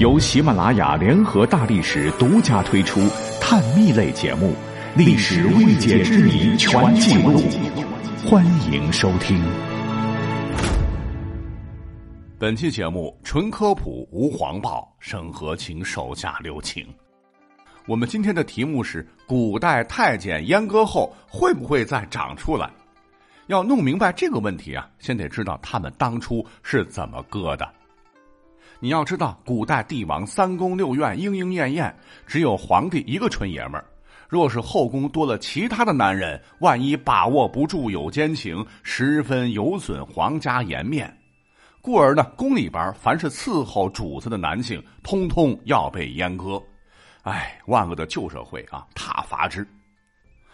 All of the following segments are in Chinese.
由喜马拉雅联合大历史独家推出探秘类节目《历史未解之谜全记录》，欢迎收听。本期节目纯科普，无黄暴，审核请手下留情。我们今天的题目是：古代太监阉割后会不会再长出来？要弄明白这个问题啊，先得知道他们当初是怎么割的。你要知道，古代帝王三宫六院莺莺燕燕，只有皇帝一个纯爷们儿。若是后宫多了其他的男人，万一把握不住有奸情，十分有损皇家颜面。故而呢，宫里边凡是伺候主子的男性，通通要被阉割。哎，万恶的旧社会啊，挞伐之。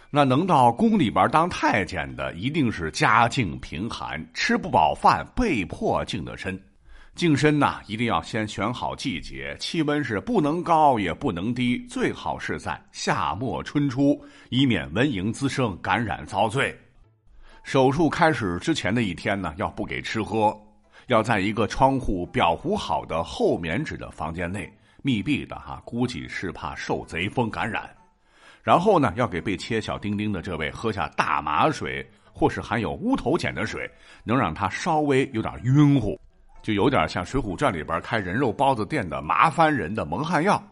那能到宫里边当太监的，一定是家境贫寒，吃不饱饭，被迫净的身。净身呐，一定要先选好季节，气温是不能高也不能低，最好是在夏末春初，以免蚊蝇滋生，感染遭罪。手术开始之前的一天呢，要不给吃喝，要在一个窗户裱糊好的厚棉纸的房间内，密闭的哈，估计是怕受贼风感染。然后呢，要给被切小丁丁的这位喝下大麻水，或是含有乌头碱的水，能让他稍微有点晕乎。就有点像《水浒传》里边开人肉包子店的麻烦人的蒙汗药，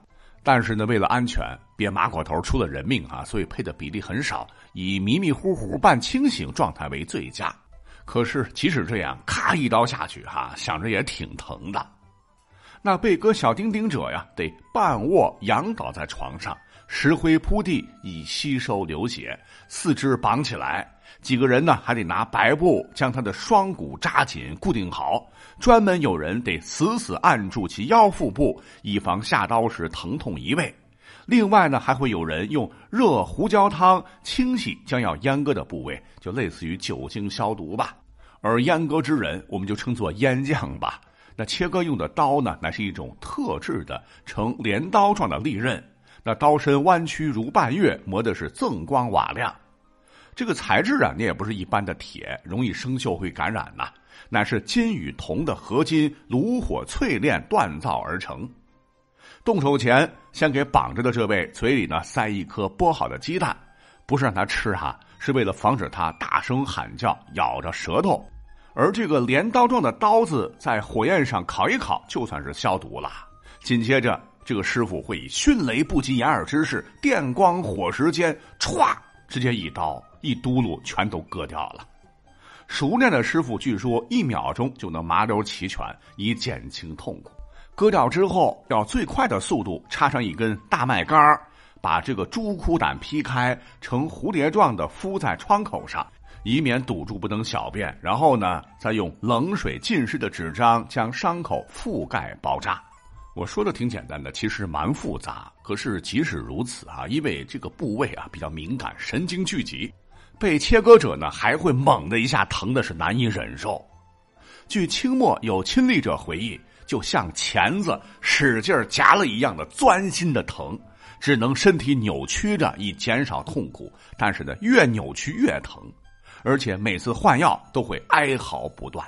但是呢，为了安全，别马果头出了人命啊，所以配的比例很少，以迷迷糊糊半清醒状态为最佳。可是即使这样，咔一刀下去，哈，想着也挺疼的。那被割小丁丁者呀，得半卧仰倒在床上，石灰铺地以吸收流血，四肢绑起来。几个人呢，还得拿白布将他的双骨扎紧固定好。专门有人得死死按住其腰腹部，以防下刀时疼痛移位。另外呢，还会有人用热胡椒汤清洗将要阉割的部位，就类似于酒精消毒吧。而阉割之人，我们就称作阉匠吧。那切割用的刀呢，乃是一种特制的呈镰刀状的利刃，那刀身弯曲如半月，磨的是锃光瓦亮。这个材质啊，你也不是一般的铁，容易生锈会感染呐，乃是金与铜的合金，炉火淬炼锻造而成。动手前，先给绑着的这位嘴里呢塞一颗剥好的鸡蛋，不是让他吃哈，是为了防止他大声喊叫，咬着舌头。而这个镰刀状的刀子在火焰上烤一烤，就算是消毒了。紧接着，这个师傅会以迅雷不及掩耳之势，电光火石间，歘，直接一刀。一嘟噜全都割掉了，熟练的师傅据说一秒钟就能麻溜齐全，以减轻痛苦。割掉之后，要最快的速度插上一根大麦秆把这个猪窟胆劈开，呈蝴蝶状的敷在窗口上，以免堵住不能小便。然后呢，再用冷水浸湿的纸张将伤口覆盖包扎。我说的挺简单的，其实蛮复杂。可是即使如此啊，因为这个部位啊比较敏感，神经聚集。被切割者呢，还会猛的一下疼的是难以忍受。据清末有亲历者回忆，就像钳子使劲夹了一样的钻心的疼，只能身体扭曲着以减少痛苦。但是呢，越扭曲越疼，而且每次换药都会哀嚎不断。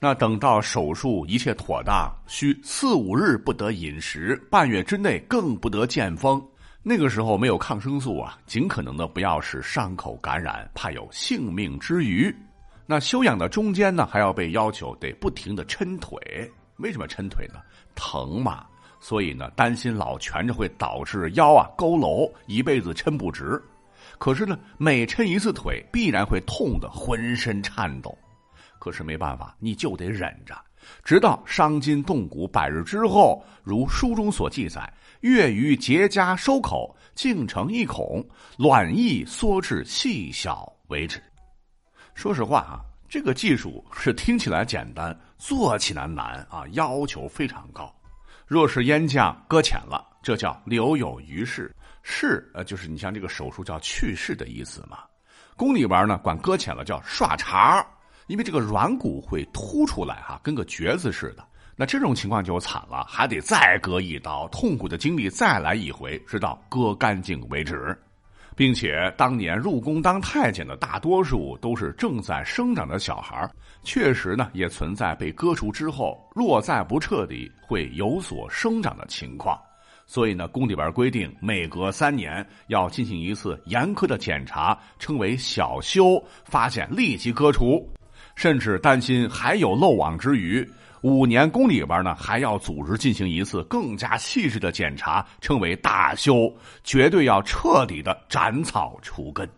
那等到手术一切妥当，需四五日不得饮食，半月之内更不得见风。那个时候没有抗生素啊，尽可能的不要使伤口感染，怕有性命之虞。那休养的中间呢，还要被要求得不停的抻腿。为什么抻腿呢？疼嘛。所以呢，担心老蜷着会导致腰啊佝偻，一辈子抻不直。可是呢，每抻一次腿，必然会痛得浑身颤抖。可是没办法，你就得忍着，直到伤筋动骨百日之后，如书中所记载。月余结痂收口，竟成一孔，卵翼缩至细小为止。说实话啊，这个技术是听起来简单，做起来难啊，要求非常高。若是烟将搁浅了，这叫留有余事。事呃，就是你像这个手术叫去世的意思嘛。宫里边呢，管搁浅了叫刷茬，因为这个软骨会凸出来哈，跟个橛子似的。那这种情况就惨了，还得再割一刀，痛苦的经历再来一回，直到割干净为止。并且当年入宫当太监的大多数都是正在生长的小孩确实呢也存在被割除之后若再不彻底会有所生长的情况。所以呢，宫里边规定，每隔三年要进行一次严苛的检查，称为小修，发现立即割除，甚至担心还有漏网之鱼。五年宫里边呢，还要组织进行一次更加细致的检查，称为大修，绝对要彻底的斩草除根。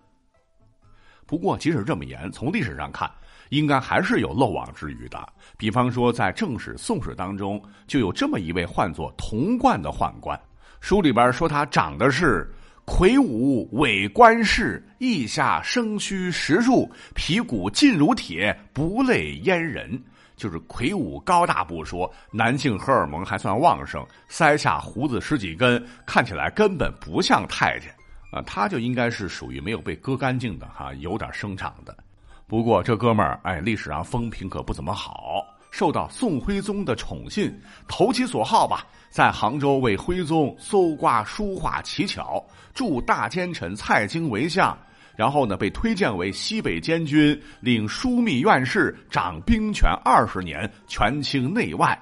不过，即使这么严，从历史上看，应该还是有漏网之鱼的。比方说，在正史、宋史当中，就有这么一位唤作童贯的宦官。书里边说他长得是魁梧伟冠士，腋下生须十数，皮骨劲如铁，不类阉人。就是魁梧高大不说，男性荷尔蒙还算旺盛，腮下胡子十几根，看起来根本不像太监啊。他就应该是属于没有被割干净的哈，有点生长的。不过这哥们儿，哎，历史上风评可不怎么好，受到宋徽宗的宠信，投其所好吧，在杭州为徽宗搜刮书画奇巧，助大奸臣蔡京为相，然后呢被推荐为西北监军，领枢密院事，掌兵权二十年，权倾内外。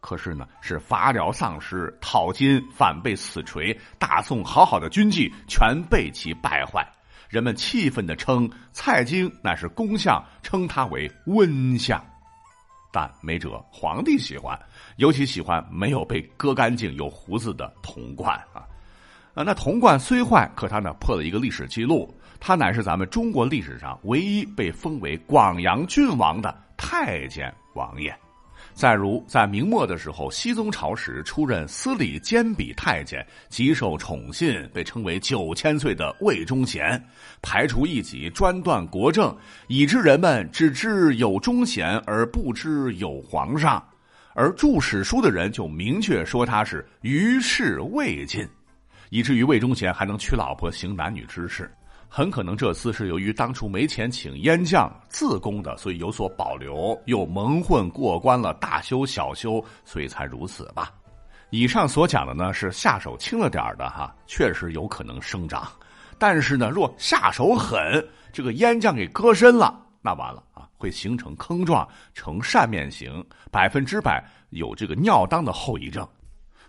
可是呢，是伐辽丧失，讨金反被死锤，大宋好好的军纪全被其败坏。人们气愤的称蔡京乃是公相，称他为温相，但没辙，皇帝喜欢，尤其喜欢没有被割干净、有胡子的童贯啊！啊，那童贯虽坏，可他呢破了一个历史记录，他乃是咱们中国历史上唯一被封为广阳郡王的太监王爷。再如，在明末的时候，熹宗朝时出任司礼监笔太监，极受宠信，被称为九千岁的魏忠贤，排除异己，专断国政，以致人们只知有忠贤而不知有皇上。而著史书的人就明确说他是余事未尽，以至于魏忠贤还能娶老婆行男女之事。很可能这次是由于当初没钱请阉将自宫的，所以有所保留，又蒙混过关了大修小修，所以才如此吧。以上所讲的呢是下手轻了点的哈，确实有可能生长，但是呢若下手狠，这个阉将给割身了，那完了啊，会形成坑状，呈扇面形，百分之百有这个尿当的后遗症。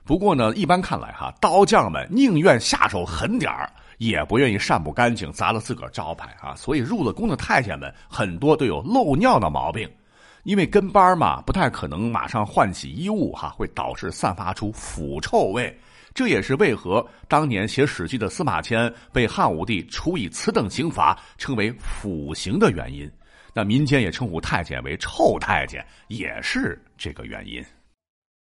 不过呢，一般看来哈，刀匠们宁愿下手狠点儿。也不愿意善不干净，砸了自个儿招牌啊！所以入了宫的太监们很多都有漏尿的毛病，因为跟班嘛，不太可能马上换洗衣物哈，会导致散发出腐臭味。这也是为何当年写《史记》的司马迁被汉武帝处以此等刑罚，称为腐刑的原因。那民间也称呼太监为臭太监，也是这个原因。